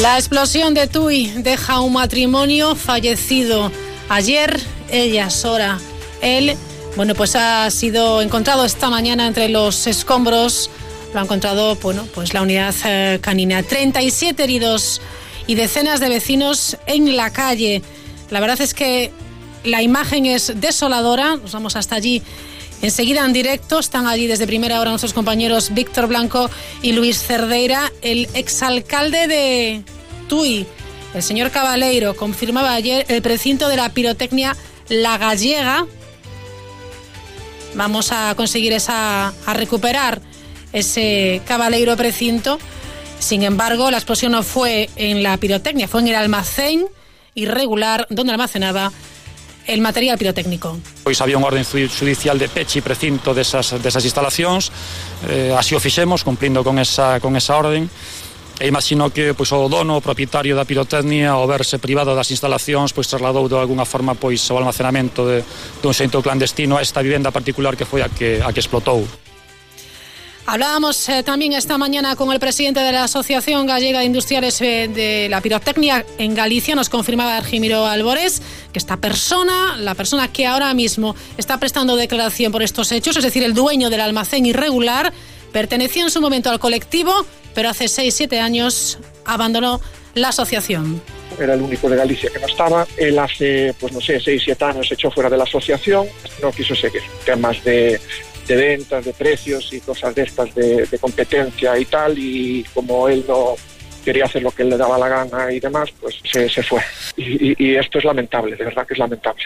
La explosión de Tui deja un matrimonio fallecido. Ayer, ella, Sora, él, bueno, pues ha sido encontrado esta mañana entre los escombros, lo ha encontrado, bueno, pues la unidad eh, canina. 37 heridos y decenas de vecinos en la calle. La verdad es que la imagen es desoladora, nos vamos hasta allí Enseguida en directo están allí desde primera hora nuestros compañeros Víctor Blanco y Luis Cerdeira, el exalcalde de Tui, el señor Cabaleiro, confirmaba ayer el precinto de la pirotecnia La Gallega. Vamos a conseguir esa, a recuperar ese Cabaleiro precinto. Sin embargo, la explosión no fue en la pirotecnia, fue en el almacén irregular donde almacenaba el material pirotécnico. Pois había unha orden judicial de peche e precinto desas, desas instalacións, eh, así o fixemos, cumplindo con esa, con esa orden, e imagino que pois o dono, o propietario da pirotecnia, ao verse privado das instalacións, pois trasladou de alguna forma pois o almacenamento de, dun xeito clandestino a esta vivenda particular que foi a que a que explotou. Hablábamos eh, también esta mañana con el presidente de la Asociación Gallega de Industriales eh, de la Pirotecnia en Galicia. Nos confirmaba Argimiro Albores que esta persona, la persona que ahora mismo está prestando declaración por estos hechos, es decir, el dueño del almacén irregular, pertenecía en su momento al colectivo, pero hace 6-7 años abandonó la asociación. Era el único de Galicia que no estaba. Él hace, pues no sé, 6-7 años se echó fuera de la asociación. No quiso seguir. Temas de de ventas, de precios y cosas de estas de, de, competencia y tal, y como él no quería hacer lo que él le daba la gana y demás, pues se, se fue. Y, y, y, esto es lamentable, de verdad que es lamentable.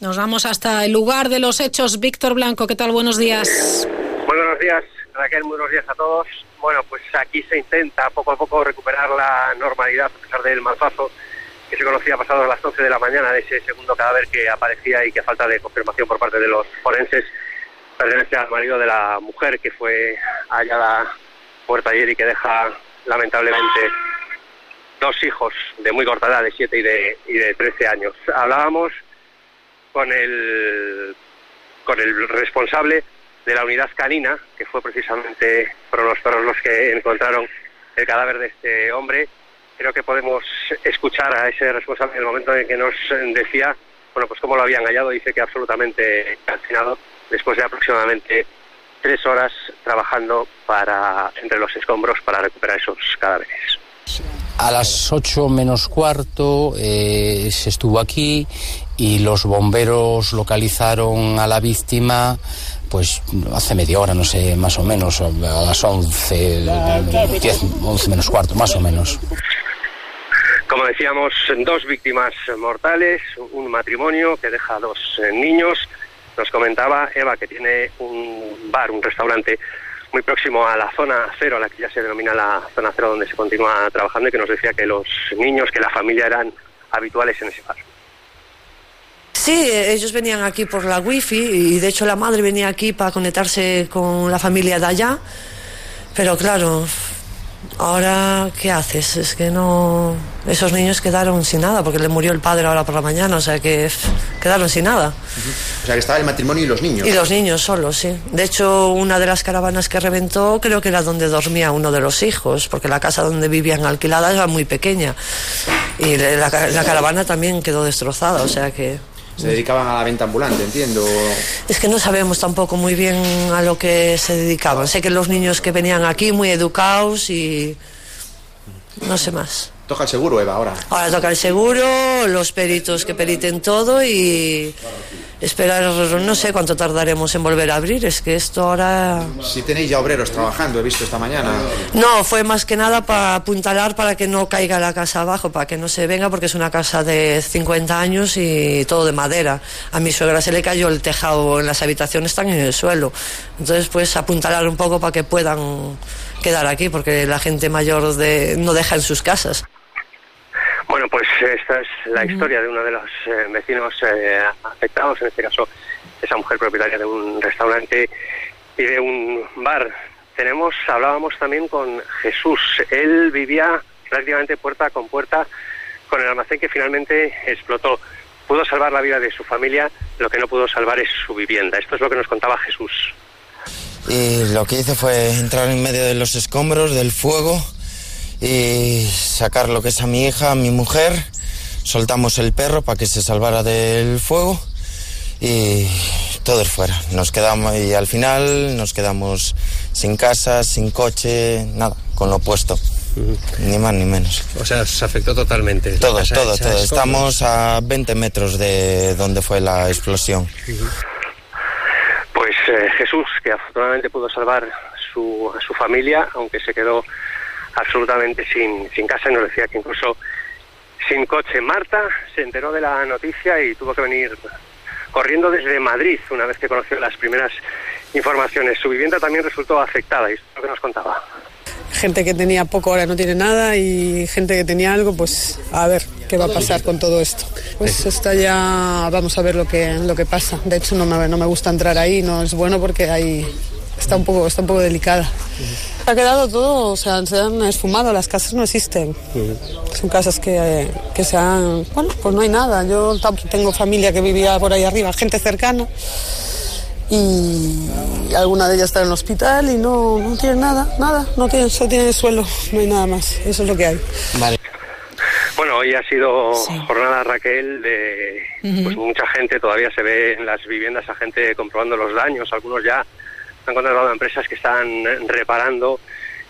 Nos vamos hasta el lugar de los hechos. Víctor Blanco, ¿qué tal? Buenos días. Muy buenos días, Raquel, muy buenos días a todos. Bueno, pues aquí se intenta poco a poco recuperar la normalidad a pesar del malfazo que se conocía pasado a las 11 de la mañana de ese segundo cadáver que aparecía y que a falta de confirmación por parte de los forenses pertenece al marido de la mujer que fue hallada muerta ayer y que deja lamentablemente dos hijos de muy corta edad, de 7 y de, y de 13 años. Hablábamos con el, con el responsable de la unidad canina, que fue precisamente fueron los perros los que encontraron el cadáver de este hombre. Creo que podemos escuchar a ese responsable en el momento en que nos decía, bueno, pues cómo lo habían hallado, dice que absolutamente calcinado después de aproximadamente tres horas trabajando para entre los escombros para recuperar esos cadáveres. A las ocho menos cuarto eh, se estuvo aquí y los bomberos localizaron a la víctima pues hace media hora, no sé, más o menos, a las once, diez, once menos cuarto, más o menos. Como decíamos, dos víctimas mortales, un matrimonio que deja dos eh, niños, nos comentaba Eva que tiene un bar, un restaurante muy próximo a la zona cero, a la que ya se denomina la zona cero donde se continúa trabajando y que nos decía que los niños, que la familia eran habituales en ese bar. Sí, ellos venían aquí por la wifi y de hecho la madre venía aquí para conectarse con la familia de allá, pero claro, Ahora, ¿qué haces? Es que no. Esos niños quedaron sin nada, porque le murió el padre ahora por la mañana, o sea que quedaron sin nada. Uh -huh. O sea que estaba el matrimonio y los niños. Y los niños solos, sí. De hecho, una de las caravanas que reventó creo que era donde dormía uno de los hijos, porque la casa donde vivían alquilada era muy pequeña. Y la, la caravana también quedó destrozada, o sea que. Se dedicaban a la venta ambulante, entiendo. Es que no sabemos tampoco muy bien a lo que se dedicaban. Sé que los niños que venían aquí muy educados y no sé más. Toca el seguro, Eva, ahora. Ahora toca el seguro, los peritos que periten todo y esperar, no sé cuánto tardaremos en volver a abrir, es que esto ahora... Si tenéis ya obreros trabajando, he visto esta mañana. No, fue más que nada para apuntalar para que no caiga la casa abajo, para que no se venga, porque es una casa de 50 años y todo de madera. A mi suegra se le cayó el tejado en las habitaciones, están en el suelo. Entonces, pues apuntalar un poco para que puedan quedar aquí, porque la gente mayor de, no deja en sus casas. Bueno, pues esta es la historia de uno de los eh, vecinos eh, afectados, en este caso esa mujer propietaria de un restaurante y de un bar. Tenemos, hablábamos también con Jesús. Él vivía prácticamente puerta con puerta con el almacén que finalmente explotó. Pudo salvar la vida de su familia, lo que no pudo salvar es su vivienda. Esto es lo que nos contaba Jesús. Y lo que hice fue entrar en medio de los escombros, del fuego, y sacar lo que es a mi hija, a mi mujer. Soltamos el perro para que se salvara del fuego y todos fuera. Nos quedamos y al final nos quedamos sin casa, sin coche, nada, con lo puesto. Ni más ni menos. O sea, se afectó totalmente. Todo, casa todo, todo. escombros. Estamos a 20 metros de donde fue la explosión. Pues eh, Jesús, que afortunadamente pudo salvar su, a su familia, aunque se quedó absolutamente sin, sin casa y nos decía que incluso sin coche. Marta se enteró de la noticia y tuvo que venir corriendo desde Madrid una vez que conoció las primeras informaciones. Su vivienda también resultó afectada y es lo que nos contaba. Gente que tenía poco ahora no tiene nada y gente que tenía algo, pues a ver qué va a pasar con todo esto. Pues está ya, vamos a ver lo que, lo que pasa. De hecho no me, no me gusta entrar ahí, no es bueno porque ahí está un poco, está un poco delicada. Ha quedado todo, o sea, se han esfumado, las casas no existen. Son casas que, que se han, bueno, pues no hay nada. Yo tengo familia que vivía por ahí arriba, gente cercana y alguna de ellas está en el hospital y no, no tiene nada, nada, no tiene, solo tiene el suelo, no hay nada más, eso es lo que hay. Vale. Bueno, hoy ha sido jornada Raquel de pues mucha gente, todavía se ve en las viviendas a gente comprobando los daños, algunos ya han contratado a empresas que están eh, reparando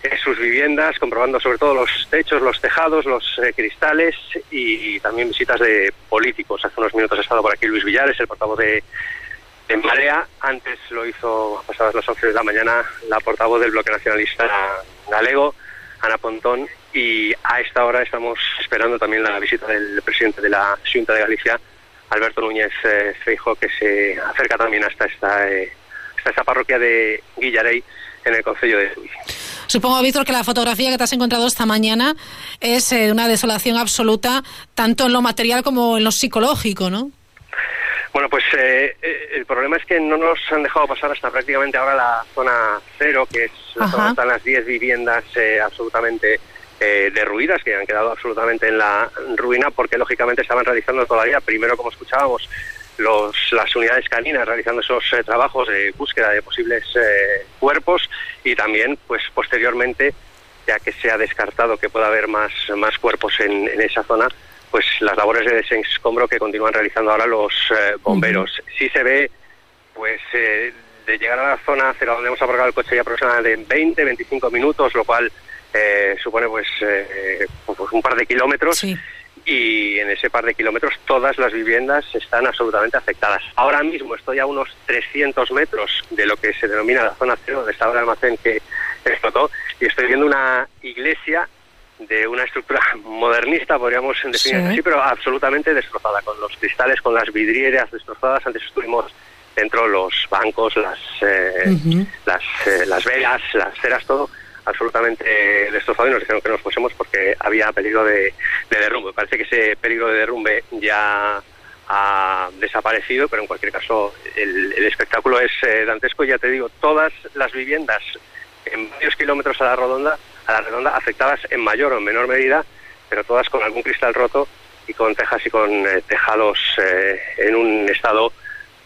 eh, sus viviendas, comprobando sobre todo los techos, los tejados, los eh, cristales y, también visitas de políticos. Hace unos minutos ha estado por aquí Luis Villares, el portavoz de, de Marea, antes lo hizo, pasadas las 11 de la mañana, la portavoz del bloque nacionalista galego, Ana Pontón, y a esta hora estamos esperando también la visita del presidente de la Junta de Galicia, Alberto Núñez eh, Feijóo, que se acerca también hasta esta, eh, esta parroquia de Guillarey en el concello de Tui. Supongo, Víctor, que la fotografía que te has encontrado esta mañana es eh, una desolación absoluta, tanto en lo material como en lo psicológico, ¿no? Bueno, pues eh, eh, el problema es que no nos han dejado pasar hasta prácticamente ahora la zona cero, que es la Ajá. zona donde están las 10 viviendas eh, absolutamente eh, derruidas, que han quedado absolutamente en la ruina, porque lógicamente estaban realizando todavía, primero como escuchábamos, los, las unidades caninas realizando esos eh, trabajos de búsqueda de posibles eh, cuerpos y también, pues posteriormente, ya que se ha descartado que pueda haber más, más cuerpos en, en esa zona, pues las labores de desescombro que continúan realizando ahora los eh, bomberos. Sí se ve, pues, eh, de llegar a la zona hacia donde hemos aparcado el coche ya aproximadamente 20, 25 minutos, lo cual eh, supone, pues, eh, pues, un par de kilómetros. Y en ese par de kilómetros todas las viviendas están absolutamente afectadas. Ahora mismo estoy a unos 300 metros de lo que se denomina la zona cero, donde estaba el almacén que explotó, y estoy viendo una iglesia de una estructura modernista, podríamos definir Sí. así, pero absolutamente destrozada, con los cristales, con las vidrieras destrozadas. Antes estuvimos dentro los bancos, las eh, las, eh, las velas, las ceras, todo absolutamente destrozado y nos dijeron que nos fuésemos porque había peligro de, de derrumbe. Parece que ese peligro de derrumbe ya ha desaparecido, pero en cualquier caso el, el espectáculo es eh, dantesco. Ya te digo, todas las viviendas en varios kilómetros a la redonda, a la redonda afectadas en mayor o en menor medida, pero todas con algún cristal roto y con tejas y con eh, tejados eh, en un estado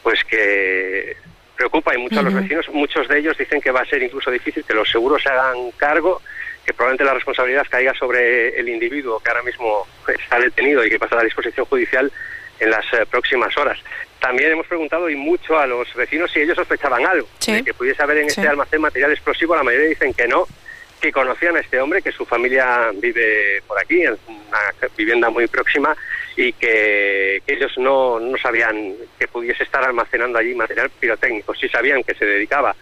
pues que preocupa y mucho a los vecinos. Muchos de ellos dicen que va a ser incluso difícil que los seguros se hagan cargo, que probablemente la responsabilidad caiga sobre el individuo que ahora mismo está detenido y que pasa a la disposición judicial en las eh, próximas horas. También hemos preguntado y mucho a los vecinos si ellos sospechaban algo, Sí. de que pudiese haber en Sí. este almacén material explosivo. La mayoría dicen que no, que conocían a este hombre, que su familia vive por aquí, en una vivienda muy próxima, y que, que ellos no, no sabían que pudiese estar almacenando allí material pirotécnico. Sí sabían que se dedicaba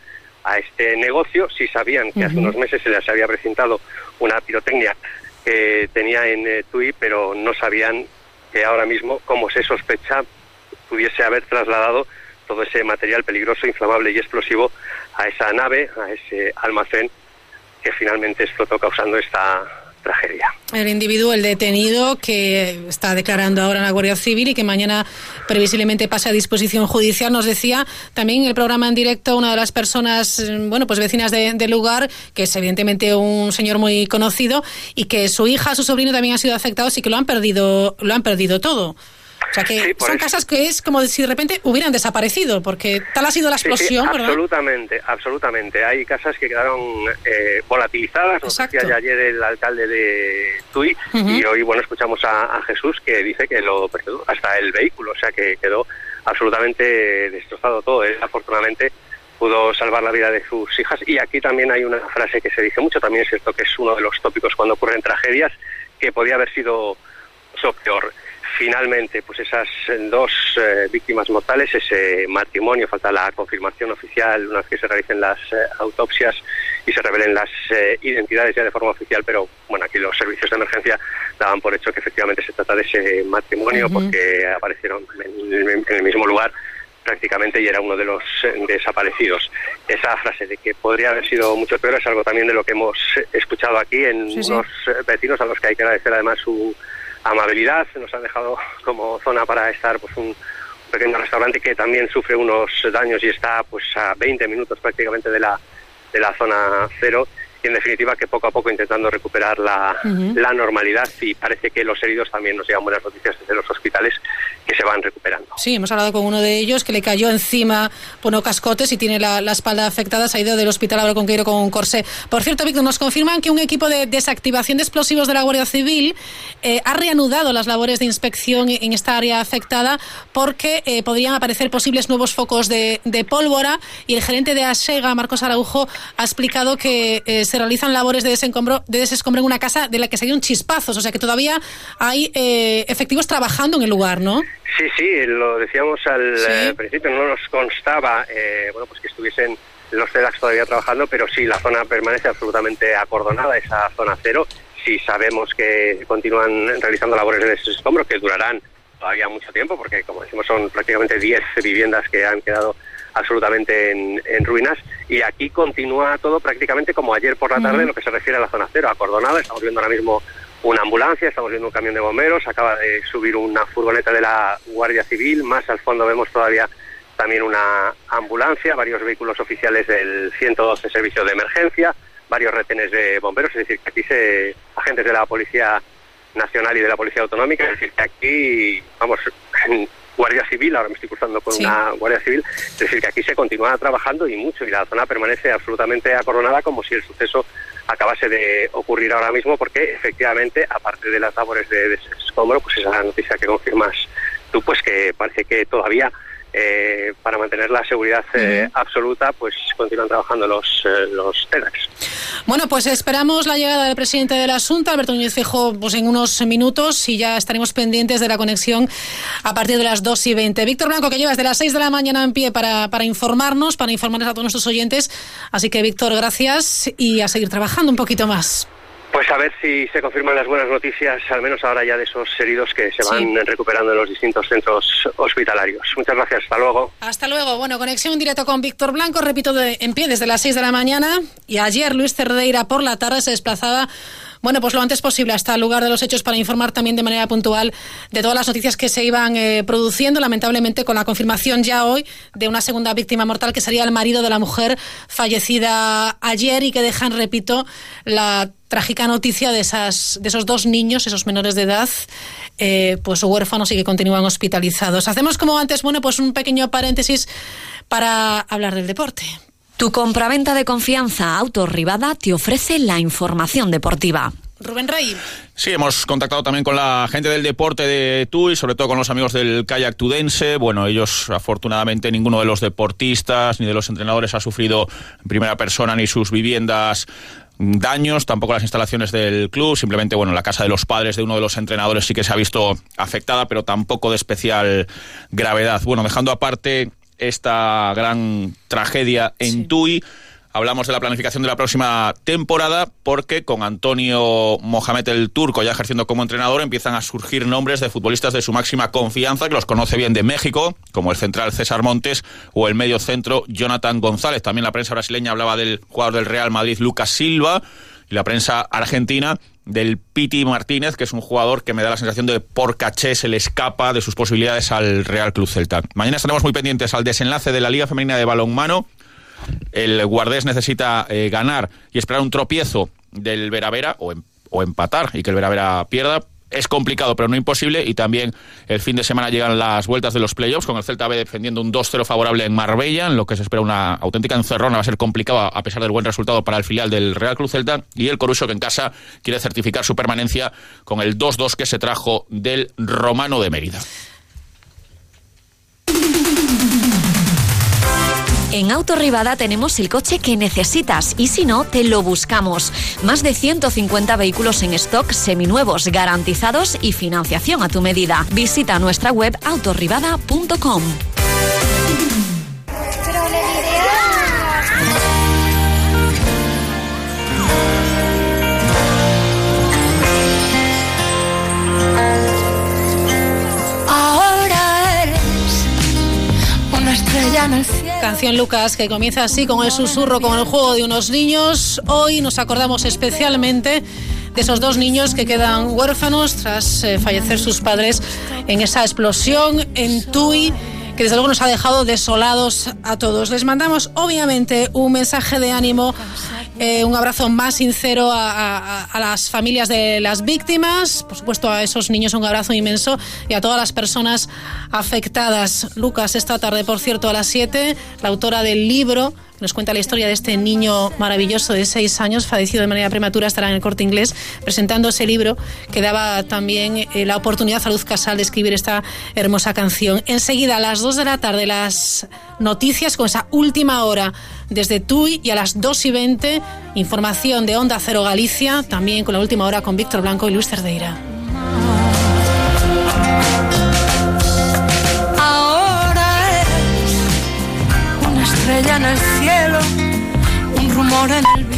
a este negocio, sí sabían que hace unos meses se les había presentado una pirotecnia que tenía en eh, Tui, pero no sabían que ahora mismo, como se sospecha, pudiese haber trasladado todo ese material peligroso, inflamable y explosivo a esa nave, a ese almacén que finalmente explotó causando esta tragedia. El individuo, el detenido, que está declarando ahora en la Guardia Civil y que mañana previsiblemente pase a disposición judicial, nos decía también en el programa en directo una de las personas, eh, bueno, pues vecinas de- del lugar, que es evidentemente un señor muy conocido y que su hija, su sobrino también han sido afectados y que lo han perdido, lo han perdido todo. Sea que Sí, son eso. casas que es como si de repente hubieran desaparecido, porque tal ha sido la Sí, sí, explosión, ¿verdad? absolutamente, absolutamente. Hay casas que quedaron eh, volatilizadas, nos decía ya ayer el alcalde de Tui, y hoy, bueno, escuchamos a, a Jesús que dice que lo perdió hasta el vehículo, o sea que quedó absolutamente destrozado todo. Él, afortunadamente, pudo salvar la vida de sus hijas. Y aquí también hay una frase que se dice mucho, también es cierto que es uno de los tópicos cuando ocurren tragedias, que podía haber sido eso peor. Finalmente, pues esas eh, dos eh, víctimas mortales, ese matrimonio, falta la confirmación oficial una vez que se realicen las eh, autopsias y se revelen las eh, identidades ya de forma oficial, pero bueno, aquí los servicios de emergencia daban por hecho que efectivamente se trata de ese matrimonio porque aparecieron en, el- en el mismo lugar prácticamente y era uno de los desaparecidos. Esa frase de que podría haber sido mucho peor es algo también de lo que hemos escuchado aquí en Sí, sí. unos vecinos a los que hay que agradecer además su amabilidad. Nos han dejado como zona para estar pues un pequeño restaurante que también sufre unos daños y está pues a 20 minutos prácticamente de la de la zona cero y en definitiva que poco a poco intentando recuperar la, Ujú. la normalidad y parece que los heridos también nos llegan buenas noticias desde los hospitales que se van recuperando. Sí, hemos hablado con uno de ellos que le cayó encima bueno, cascotes y tiene la, la espalda afectada. Se ha ido del hospital ahora con Queiro con un corsé. Por cierto, Víctor, nos confirman que un equipo de desactivación de explosivos de la Guardia Civil eh, ha reanudado las labores de inspección en esta área afectada porque eh, podrían aparecer posibles nuevos focos de, de pólvora y el gerente de ASEGA, Marcos Araujo, ha explicado que eh, se realizan labores de desencombro, de desescombro en una casa de la que se dieron chispazos. O sea que todavía hay eh, efectivos trabajando en el lugar, ¿no? Sí, sí, lo decíamos al Sí. eh, principio, no nos constaba eh, bueno, pues que estuviesen los CEDAX todavía trabajando, pero sí, la zona permanece absolutamente acordonada, esa zona cero. Sí sabemos que continúan realizando labores de desescombro que durarán todavía mucho tiempo, porque como decimos son prácticamente 10 viviendas que han quedado absolutamente en, en ruinas. Y aquí continúa todo prácticamente como ayer por la tarde en lo que se refiere a la zona cero, acordonada, estamos viendo ahora mismo una ambulancia, estamos viendo un camión de bomberos, acaba de subir una furgoneta de la Guardia Civil, más al fondo vemos todavía también una ambulancia, varios vehículos oficiales del 112 Servicio de Emergencia, varios retenes de bomberos, es decir, que aquí se agentes de la Policía Nacional y de la Policía Autonómica, es decir, que aquí, vamos, Guardia Civil, ahora me estoy cruzando con Sí. una Guardia Civil, es decir, que aquí se continúa trabajando y mucho, y la zona permanece absolutamente acordonada como si el suceso acabase de ocurrir ahora mismo, porque efectivamente, aparte de las labores de desescombro, pues esa noticia que confirmas tú, pues que parece que todavía eh, para mantener la seguridad eh, absoluta, pues continúan trabajando los, eh, los TEDx. Bueno, pues esperamos la llegada del presidente del asunto, Alberto Núñez Feijóo, pues en unos minutos y ya estaremos pendientes de la conexión a partir de las 2 y 20. Víctor Blanco, que llevas de las 6 de la mañana en pie para, para informarnos, para informarles a todos nuestros oyentes. Así que, Víctor, gracias y a seguir trabajando un poquito más. Pues a ver si se confirman las buenas noticias, al menos ahora ya de esos heridos que se van Sí. recuperando en los distintos centros hospitalarios. Muchas gracias, hasta luego. Hasta luego. Bueno, conexión en directo con Víctor Blanco, repito, de- en pie desde las 6 de la mañana. Y ayer Luis Cerdeira por la tarde se desplazaba, bueno, pues lo antes posible hasta el lugar de los hechos para informar también de manera puntual de todas las noticias que se iban eh, produciendo, lamentablemente con la confirmación ya hoy de una segunda víctima mortal que sería el marido de la mujer fallecida ayer y que dejan, repito, la trágica noticia de esas de esos dos niños, esos menores de edad, eh, pues huérfanos y que continúan hospitalizados. Hacemos como antes, bueno, pues un pequeño paréntesis para hablar del deporte. Tu compraventa de confianza Autos Rivada te ofrece la información deportiva. Rubén Rey. Sí, hemos contactado también con la gente del deporte de Tui, sobre todo con los amigos del kayak tudense. Bueno, ellos afortunadamente ninguno de los deportistas ni de los entrenadores ha sufrido en primera persona ni sus viviendas daños, tampoco las instalaciones del club, simplemente bueno, la casa de los padres de uno de los entrenadores sí que se ha visto afectada, pero tampoco de especial gravedad. Bueno, dejando aparte esta gran tragedia en Tui, Hablamos de la planificación de la próxima temporada porque con Antonio Mohamed el Turco ya ejerciendo como entrenador empiezan a surgir nombres de futbolistas de su máxima confianza que los conoce bien de México, como el central César Montes o el medio centro Jonathan González. También la prensa brasileña hablaba del jugador del Real Madrid Lucas Silva y la prensa argentina del Piti Martínez, que es un jugador que me da la sensación de por caché se le escapa de sus posibilidades al Real Club Celta. Mañana estaremos muy pendientes al desenlace de la Liga Femenina de Balonmano el Guardés necesita eh, ganar y esperar un tropiezo del Veravera o, em- o empatar y que el Veravera pierda. es complicado, pero no imposible. Y también el fin de semana llegan las vueltas de los playoffs, con el Celta B defendiendo un 2-0 favorable en Marbella, en lo que se espera una auténtica encerrona. Va a ser complicado a pesar del buen resultado para el filial del Real Cruz Celta. Y el Coruso, que en casa quiere certificar su permanencia con el 2-2 que se trajo del Romano de Mérida. En Autorribada tenemos el coche que necesitas y si no, te lo buscamos. Más de 150 vehículos en stock seminuevos, garantizados y financiación a tu medida. Visita nuestra web autorribada.com. Canción Lucas que comienza así con el susurro, con el juego de unos niños. Hoy nos acordamos especialmente de esos dos niños que quedan huérfanos tras eh, fallecer sus padres en esa explosión en Tui que desde luego nos ha dejado desolados a todos. Les mandamos obviamente un mensaje de ánimo, eh, un abrazo más sincero a, a, a, las familias de las víctimas, por supuesto a esos niños un abrazo inmenso y a todas las personas afectadas. Lucas, esta tarde, por cierto, a las 7, la autora del libro nos cuenta la historia de este niño maravilloso de seis años, fallecido de manera prematura, estará en el corte inglés presentando ese libro que daba también eh, la oportunidad a Luz Casal de escribir esta hermosa canción. Enseguida, a las dos de la tarde, las noticias con esa última hora desde TUI y a las 2 y 20, información de Onda Cero Galicia, también con la última hora con Víctor Blanco y Luis Cerdeira. estrella en el cielo, un rumor en el morning